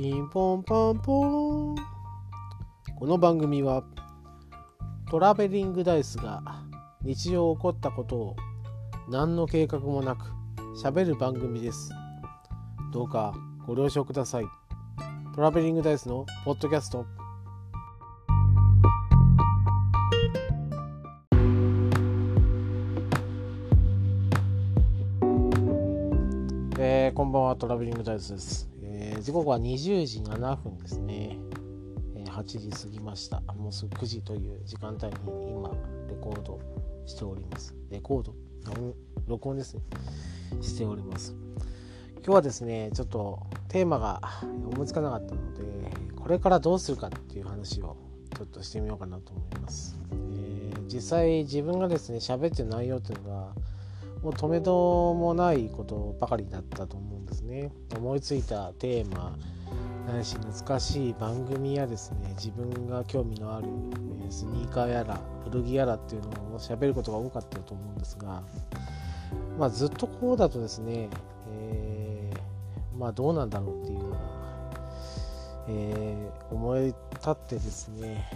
ピンポンパンポン。この番組はトラベリングダイスが日常起こったことを何の計画もなく喋る番組です。どうかご了承ください。トラベリングダイスのポッドキャスト。えーこんばんは。トラベリングダイスです、えー時刻は20時7分ですね、えー8時過ぎました。もうすぐ9時という時間帯に今レコードしております。レコード？録音ですね。しております。今日はですねちょっとテーマが思いつかなかったのでこれからどうするかっていう話をちょっとしてみようかなと思います、えー実際自分がですね喋ってる内容っていうのがもう止めどもないことばかりだったと思うんですね。思いついたテーマないし懐かしい番組やですね自分が興味のあるスニーカーやら古着やらっていうのを喋ることが多かったと思うんですがまあずっとこうだとですね、えーまあどうなんだろうっていうのが、えー思い立ってですね、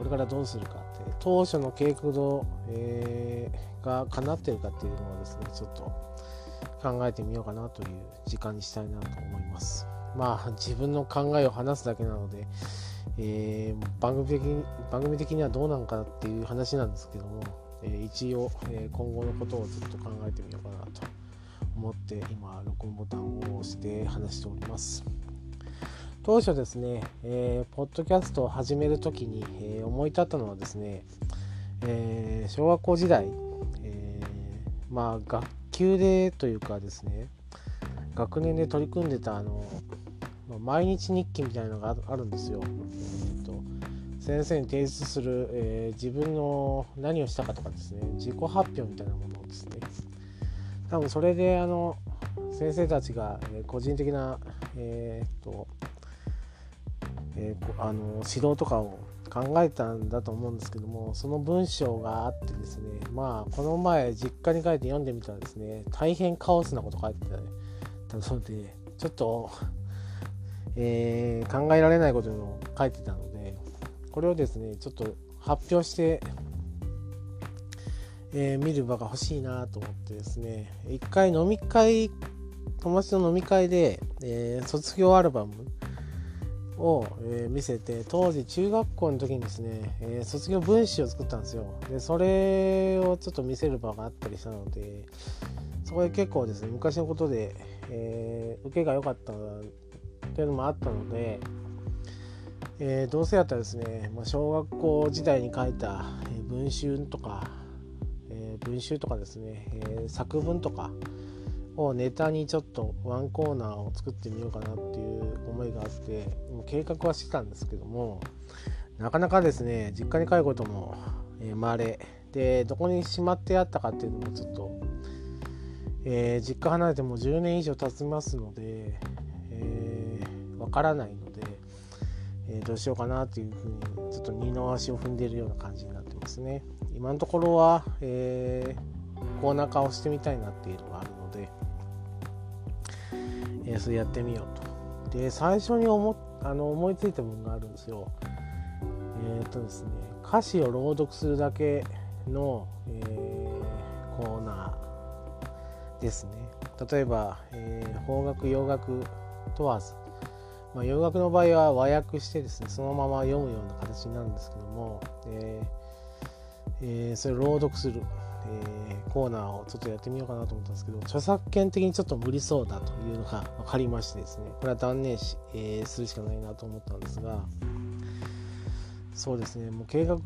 これからどうするかって当初の計画度、えーが叶ってるかっていうのをですねちょっと考えてみようかなという時間にしたいなと思います。まあ自分の考えを話すだけなので、えー番組的に番組的にはどうなんかっていう話なんですけども、えー一応、え今後のことをずっと考えてみようかなと思って今録音ボタンを押して話しております。当初ですね、えーポッドキャストを始めるときに、えー思い立ったのはですね、えー小学校時代、えーまあ学級でというかですね学年で取り組んでたあの毎日日記みたいなのがあるんですよ。えーと先生に提出する、えー自分の何をしたかとかですね自己発表みたいなものをですね多分それであの先生たちが、え個人的な、えーとえーあの指導とかを考えたんだと思うんですけどもその文章があってですねまあこの前実家に帰って読んでみたらですね大変カオスなこと書いてたのでちょっと、えー考えられないことを書いてたのでこれをですねちょっと発表して、えー見る場が欲しいなと思ってですね一回飲み会友達の飲み会で、えー卒業アルバムを、え見せて当時中学校の時にですね、え卒業文集を作ったんですよ。でそれをちょっと見せる場があったりしたのでそこで結構ですね昔のことで、えー受けが良かったっていうのもあったので、えーどうせやったらですね、まあ、小学校時代に書いた、文集とか、えー文集とかですね、え作文とかをネタにちょっとワンコーナーを作ってみようかなっていう思いがあってもう計画はしてたんですけどもなかなかですね実家に帰ることもえー、でどこにしまってあったかっていうのもちょっと、えー実家離れてもう10年以上経ちますのでえーからないので、えーどうしようかなっていうふうにちょっと二の足を踏んでいるような感じになってますね。今のところは、えーコーナー化をしてみたいなっていうのがあるので、えそれやってみようと。で最初に思っあの思いついたものがあるんですよ。えっ、とですね歌詞を朗読するだけの、えーコーナーですね。例えば、えー邦楽洋楽問わず、まあ、洋楽の場合は和訳してですねそのまま読むような形になるんですけども、えーえーそれを朗読する、えーコーナーをちょっとやってみようかなと思ったんですけど著作権的にちょっと無理そうだというのが分かりましてですね。これは断念し、えーするしかないなと思ったんですがそうですね。もう計画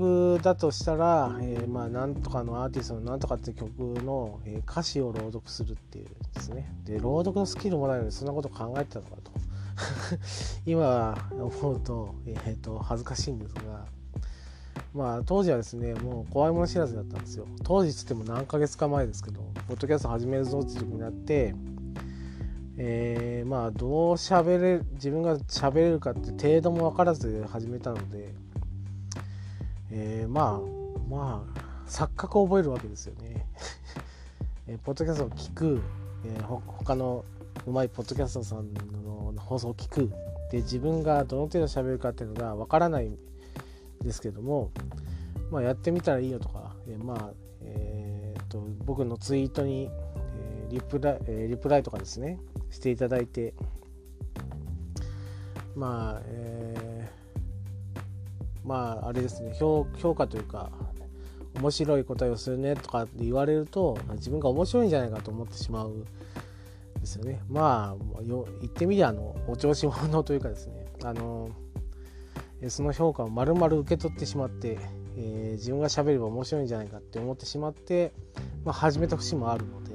だとしたら、えーまあなんとかのアーティストのなんとかっていう曲の、えー歌詞を朗読するっていうですね。で朗読のスキルもないのにそんなこと考えてたのかと。今思うと,、えーと恥ずかしいんですがまあ当時はですねもう怖いもの知らずだったんですよ。当時つっても何ヶ月か前ですけどポッドキャスト始めるぞっていう時になってえーまあどう喋れ自分が喋れるかって程度も分からずで始めたので、えーまあまあ錯覚を覚えるわけですよね、えーポッドキャストを聞く、えーほ他のうまいポッドキャストさんの放送を聞く。で自分がどの程度喋るかっていうのがわからないですけども、まあ、やってみたらいいよとか、えまあえーと、僕のツイートに、えリプライ、えリプライとかですねしていただいてまあ、えー、まああれですね評価というか面白い答えをするねとかって言われると自分が面白いんじゃないかと思ってしまうですよね。まあ言ってみりゃあのお調子者というかですねあのその評価を丸々受け取ってしまって、えー、自分が喋れば面白いんじゃないかって思ってしまって、まあ、始めた節もあるので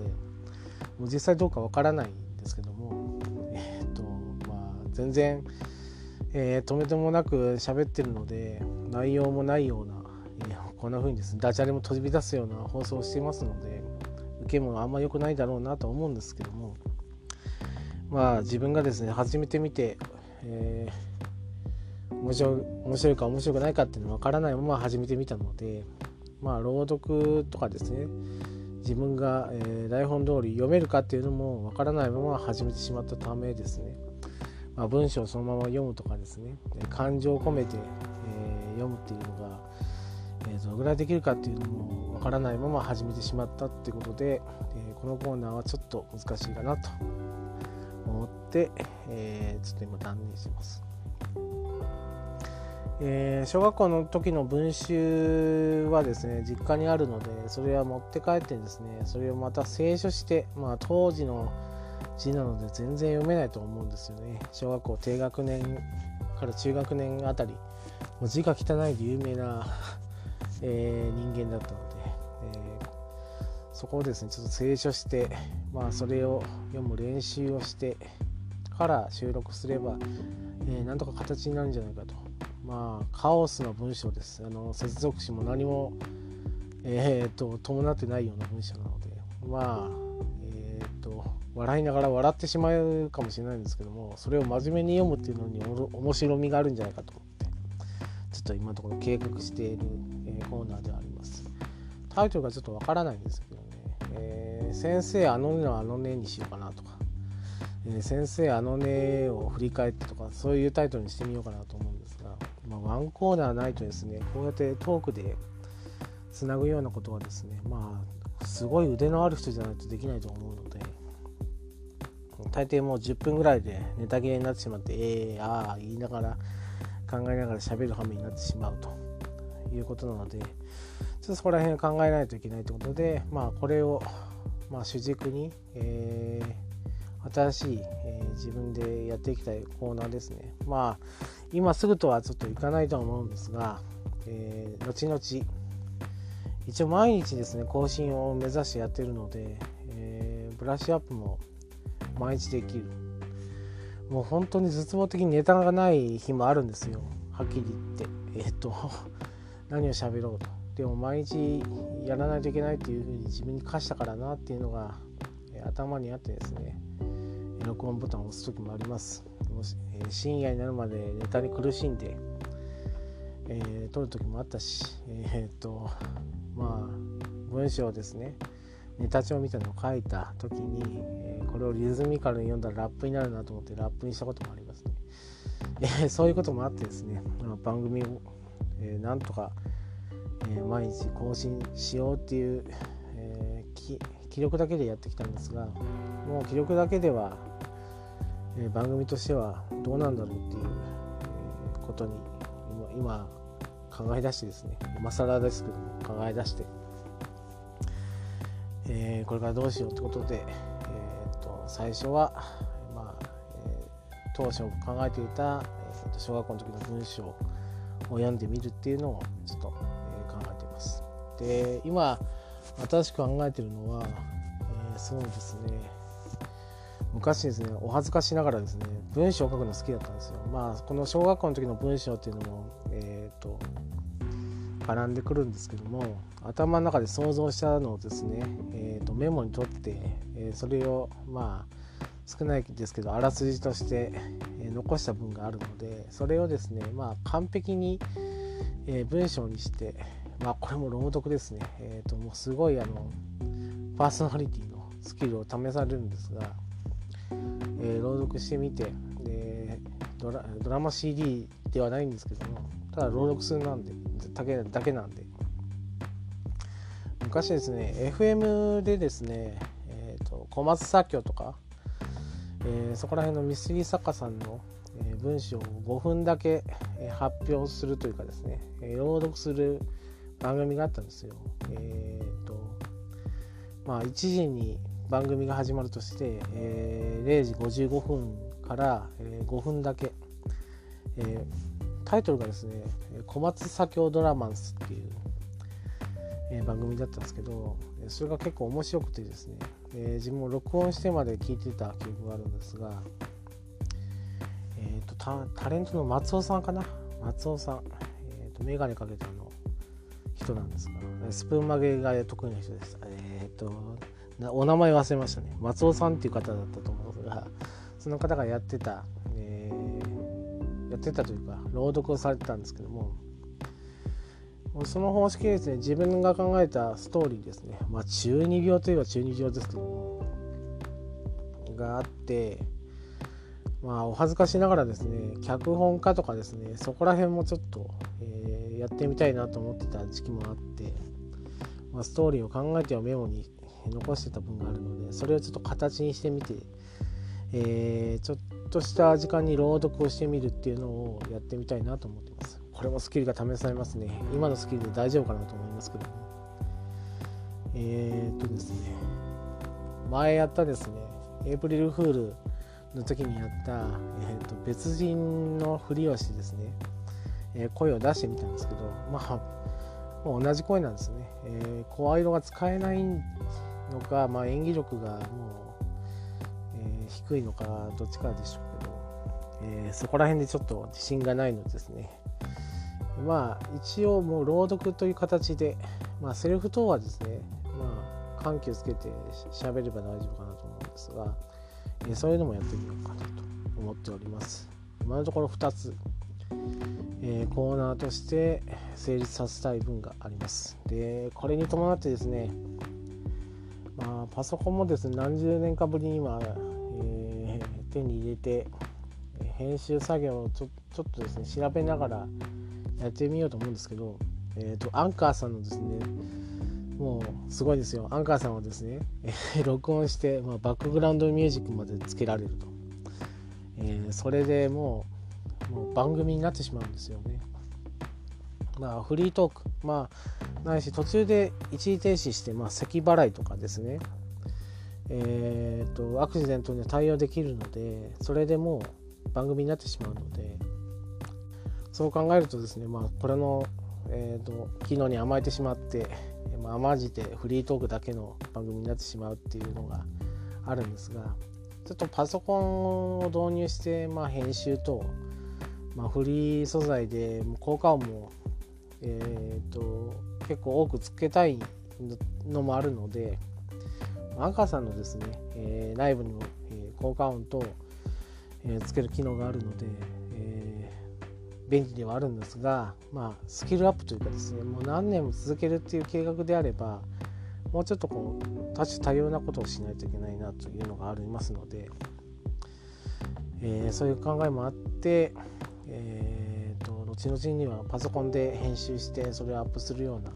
もう実際どうかわからないんですけども、えーとまあ、全然、えー、止めてもなく喋ってるので内容もないような、え、こんな風にですねダジャレも飛び出すような放送をしていますので受けもあんま良くないだろうなと思うんですけどもまあ自分がですね始めてみて、えー、面白面白いか面白くないかっていうの分からないまま始めてみたのでまあ朗読とかですね。自分が、えー、台本通り読めるかっていうのも分からないまま始めてしまったためですね、まあ、文章をそのまま読むとかですね。感情を込めて、えー、読むっていうのが、え、どのぐらいできるかっていうのも分からないまま始めてしまったっていうことで、えこのコーナーはちょっと難しいかなと思って、え、ちょっと今断念してます。えー、小学校の時の文集はですね実家にあるのでそれは持って帰ってですねそれをまた清書してまあ当時の字なので全然読めないと思うんですよね小学校低学年から中学年あたりもう字が汚いで有名な、えー、人間だったので、えー、そこをですねちょっと清書してまあ、それを読む練習をしてから収録すれば、えー、なんとか形になるんじゃないかと。まあ、カオスな文章です。あの接続詞も何も、えーと、伴ってないような文章なので、まあ、えーと、笑いながら笑ってしまうかもしれないんですけども、それを真面目に読むっていうのに面白みがあるんじゃないかと思って、ちょっと今のところ計画している、えー、コーナーではあります。タイトルがちょっとわからないんですけどね、えー先生あのねのあのねにしようかなとか、えー、先生あのねを振り返ってとかそういうタイトルにしてみようかなと思うですが、まあ、ワンコーナーないとですねこうやってトークでつなぐようなことはですねまあすごい腕のある人じゃないとできないと思うので大抵もう10分ぐらいでネタ切れになってしまってええー、ああ言いながら考えながら喋る羽目になってしまうと。いうことなのでちょっとそこら辺考えないといけないということでまあこれをまあ、主軸に、えー、新しい、えー、自分でやっていきたいコーナーですね。まあ今すぐとはちょっといかないとは思うんですが、えー、後々一応毎日ですね更新を目指してやってるので、えー、ブラッシュアップも毎日できる。もう本当に絶望的にネタがない日もあるんですよ。はっきり言って。えっ、と 何を喋ろうと。でも毎日やらないといけないっていうふうに自分に課したからなっていうのが、え頭にあってですね。録音ボタンを押す時もあります。もし、え深夜になるまでネタに苦しんで、えー、撮る時もあったしえー、っとまあ文章ですねネタ帳みたいなのを書いた時に、えー、これをリズミカルに読んだらラップになるなと思ってラップにしたこともありますね、えー、そういうこともあってですね番組を、えー、なんとかえー、毎日更新しようっていう、えー、記録だけでやってきたんですがもう記録だけでは、えー、番組としてはどうなんだろうっていう、えことに今考え出してですね今更ですけども考え出して、えこれからどうしようってことで、えー、と最初は、まあえ当初考えていた、えー、と小学校の時の文章を読んでみるっていうのをちょっとえ、考えています。で今新しく考えてるのは、えー、そうですね。昔ですねお恥ずかしながらですね文章を書くの好きだったんですよまあこの小学校の時の文章っていうのもえっ、ー、と絡んでくるんですけども頭の中で想像したのをですね、えー、とメモに取って、えー、それをまあ少ないですけどあらすじとして、え残した文があるのでそれをですねまあ完璧に、え文章にして、まあこれも朗読ですね。えっ、ー、ともうすごいあのパーソナリティのスキルを試されるんですが、えー、朗読してみてでドラドラマ CD ではないんですけどもただ朗読するなんでだけだけなんで昔ですね FM でですね、えーと、小松左京とか、えー、そこら辺のミステリー作家さんの、えー、文章を5分だけ、えー、発表するというかですね、え朗読する番組があったんですよ。えーとまあ、1時に番組が始まるとして、え0時55分から、え5分だけ、えタイトルがですね「小松左京ドラマンス」っていうえー、番組だったんですけどそれが結構面白くてですね、えー、自分も録音してまで聞いてた記憶があるんですが、えーと、タレントの松尾さんかな？松尾さん、えーと、メガネかけたの人なんですがスプーン曲げが得意な人です。えっ、ー、とお名前忘れましたね。松尾さんっていう方だったと思うんですがその方がやってた、えー、やってたというか朗読をされてたんですけどもその方式ですね自分が考えたストーリーですね。まあ中二病といえば中二病ですけどもがあってまあお恥ずかしながらですね脚本家とかですねそこら辺もちょっと、えー、やってみたいなと思ってた時期もあって、まあ、ストーリーを考えてはメモに残してた分があるのでそれをちょっと形にしてみて、えー、ちょっとした時間に朗読をしてみるっていうのをやってみたいなと思ってます。これもスキルが試されますね。今のスキルで大丈夫かなと思いますけども。えー、っとですね。前やったですね。エイプリルフールの時にやった、えー、と別人のふりをしてですね、えー、声を出してみたんですけどまあもう同じ声なんですね、えー、声色が使えないのか、まあ、演技力がもう、えー、低いのかどっちかでしょうけど、えー、そこら辺でちょっと自信がないのでですねまあ一応もう朗読という形で、まあ、セルフ等はですね、まあ、緩急つけて喋れば大丈夫かなと思うんですが、えそういうのもやってみようかなと思っております。今のところ2つ、えー、コーナーとして成立させたい分があります。で、これに伴ってですね、まあ、パソコンもですね、何十年かぶりに今、えー、手に入れて、編集作業をちょちょっとですね、調べながら、やってみようと思うんですけど、えーと、アンカーさんのですねもうすごいですよ。アンカーさんはですね、え録音して、まあ、バックグラウンドミュージックまでつけられると、えー、それでもうもう番組になってしまうんですよね。まあフリートーク。まあないし途中で一時停止して、まあ、咳払いとかですね。えーとアクシデントに対応できるのでそれでもう番組になってしまうのでそう考えるとですね、まあ、これの、えーと、機能に甘えてしまって、まあ、甘じてフリートークだけの番組になってしまうっていうのがあるんですがちょっとパソコンを導入して、まあ、編集と、まあ、フリー素材で効果音も、えーと、結構多くつけたいのもあるのでアンカーさんのですね、えー、内部にも、え、効果音と、え、つける機能があるのでえ、便利ではあるんですが、まあ、スキルアップというかですねもう何年も続けるっていう計画であればもうちょっとこう多種多様なことをしないといけないなというのがありますので、えー、そういう考えもあって、えー、後々にはパソコンで編集してそれをアップするような、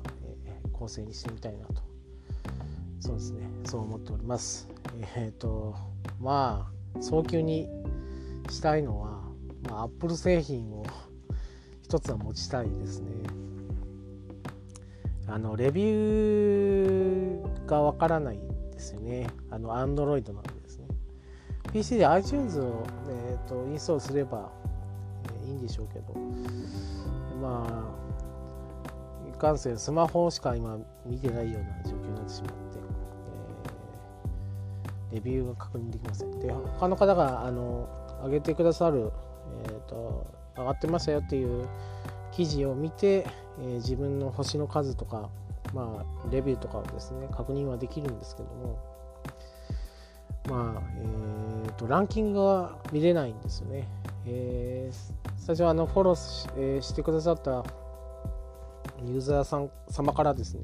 えー、構成にしてみたいなと。そうですね。そう思っております。えっ、ー、とまあ早急にしたいのは、まあ、Apple 製品を一つは持ちたいですね。あのレビューがわからないですよね。あの Android なんですね。PC で iTunes を、えーと、インストールすれば、いいんでしょうけど。まあいかんせんスマホしか今見てないような状況になってしまって、えー、レビューが確認できません。で他の方があの上げてくださる、えーと上がってましたよっていう記事を見て、えー、自分の星の数とか、まあ、レビューとかをですね確認はできるんですけども。まあえーと、ランキングは見れないんですよね、えー、最初はあのフォローし,、えー、してくださったユーザーさん様からですね、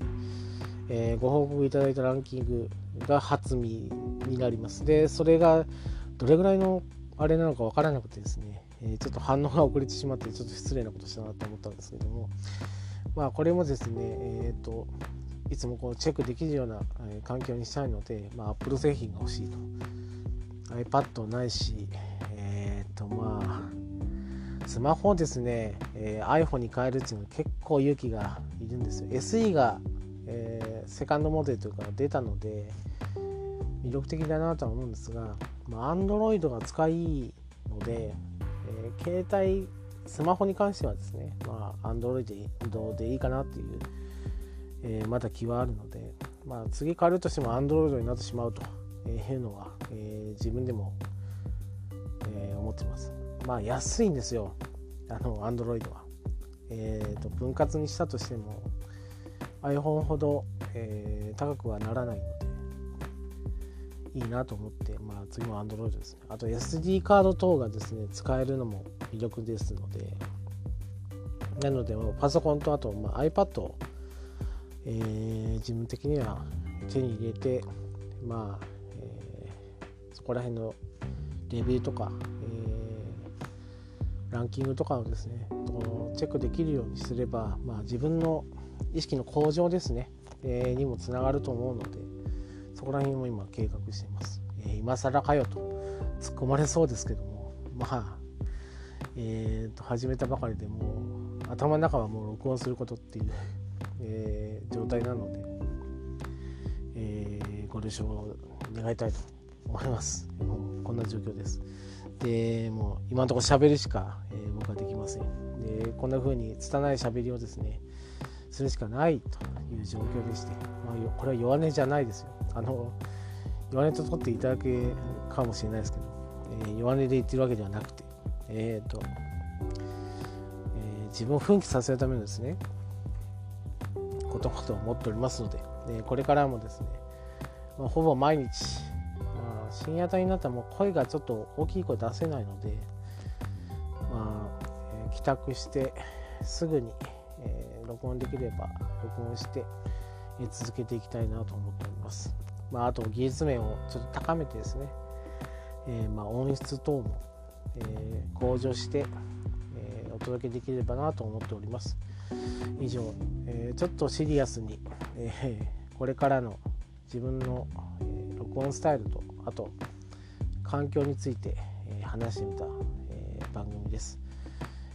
えー、ご報告いただいたランキングが初見になります。でそれがどれぐらいのあれなのか分からなくてですねえー、ちょっと反応が遅れてしまってちょっと失礼なことしたなと思ったんですけどもまあこれもですねえっ、といつもこうチェックできるような、環境にしたいので、まあ、Apple 製品が欲しいと。iPad ないしえっ、とまあスマホをですね、えー、iPhone に変えるっていうのは結構勇気がいるんですよ SE が、えー、セカンドモデルというか出たので魅力的だなとは思うんですが、まあ、Android が使いいので、えー、携帯スマホに関してはですね、まあ、Android でいいかなっていう、えー、まだ気はあるので、まあ、次変わるとしても Android になってしまうというのは、えー、自分でも、えー、思ってます。まあ安いんですよ、あの Android は。えーと、分割にしたとしても iPhone ほど、えー、高くはならないので、いいなと思って、まあ、次も Android ですね。あと SD カード等がですね、使えるのも魅力ですので、なので、パソコンとあと、まあ、iPad を、えー、自分的には手に入れて、まあ、えー、そこら辺のレビューとか、ランキングとかをですね、このチェックできるようにすれば、まあ、自分の意識の向上ですね、えー、にもつながると思うので、そこら辺も今計画しています。えー、今更かよと突っ込まれそうですけども、まあ、えー、と始めたばかりでもう頭の中はもう録音することっていう、えー、状態なので、えー、ご了承願いたいと思います。もうこんな状況です。で、もう今のところ喋るしか、えー、僕はできません。で、こんな風に拙い喋りをですね、するしかないという状況でして、まあ、これは弱音じゃないですよ。あの弱音と取っていただけかもしれないですけど、えー、弱音で言ってるわけではなくて、えーとえ、自分を奮起させるためのですねことかと思っておりますので、え、これからもですね、まあ、ほぼ毎日、深夜帯になったらもう声がちょっと大きい声出せないので、まあえー、帰宅してすぐに、えー、録音できれば録音して、えー、続けていきたいなと思っております。まあ、あと技術面をちょっと高めてですね、え、まあ音質等も、え、向上して、え、お届けできればなと思っております。以上、え、ちょっとシリアスに、え、これからの自分の、え、録音スタイルとあと環境について、え、話してみた、え、番組です。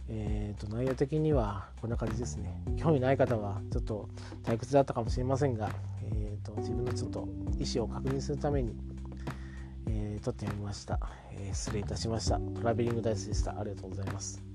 えーと、内容的にはこんな感じですね。興味ない方はちょっと退屈だったかもしれませんが、えーと、自分のちょっと意思を確認するために、えー、撮ってみました、えー、失礼いたしました。トラベリングダイスでした。ありがとうございます。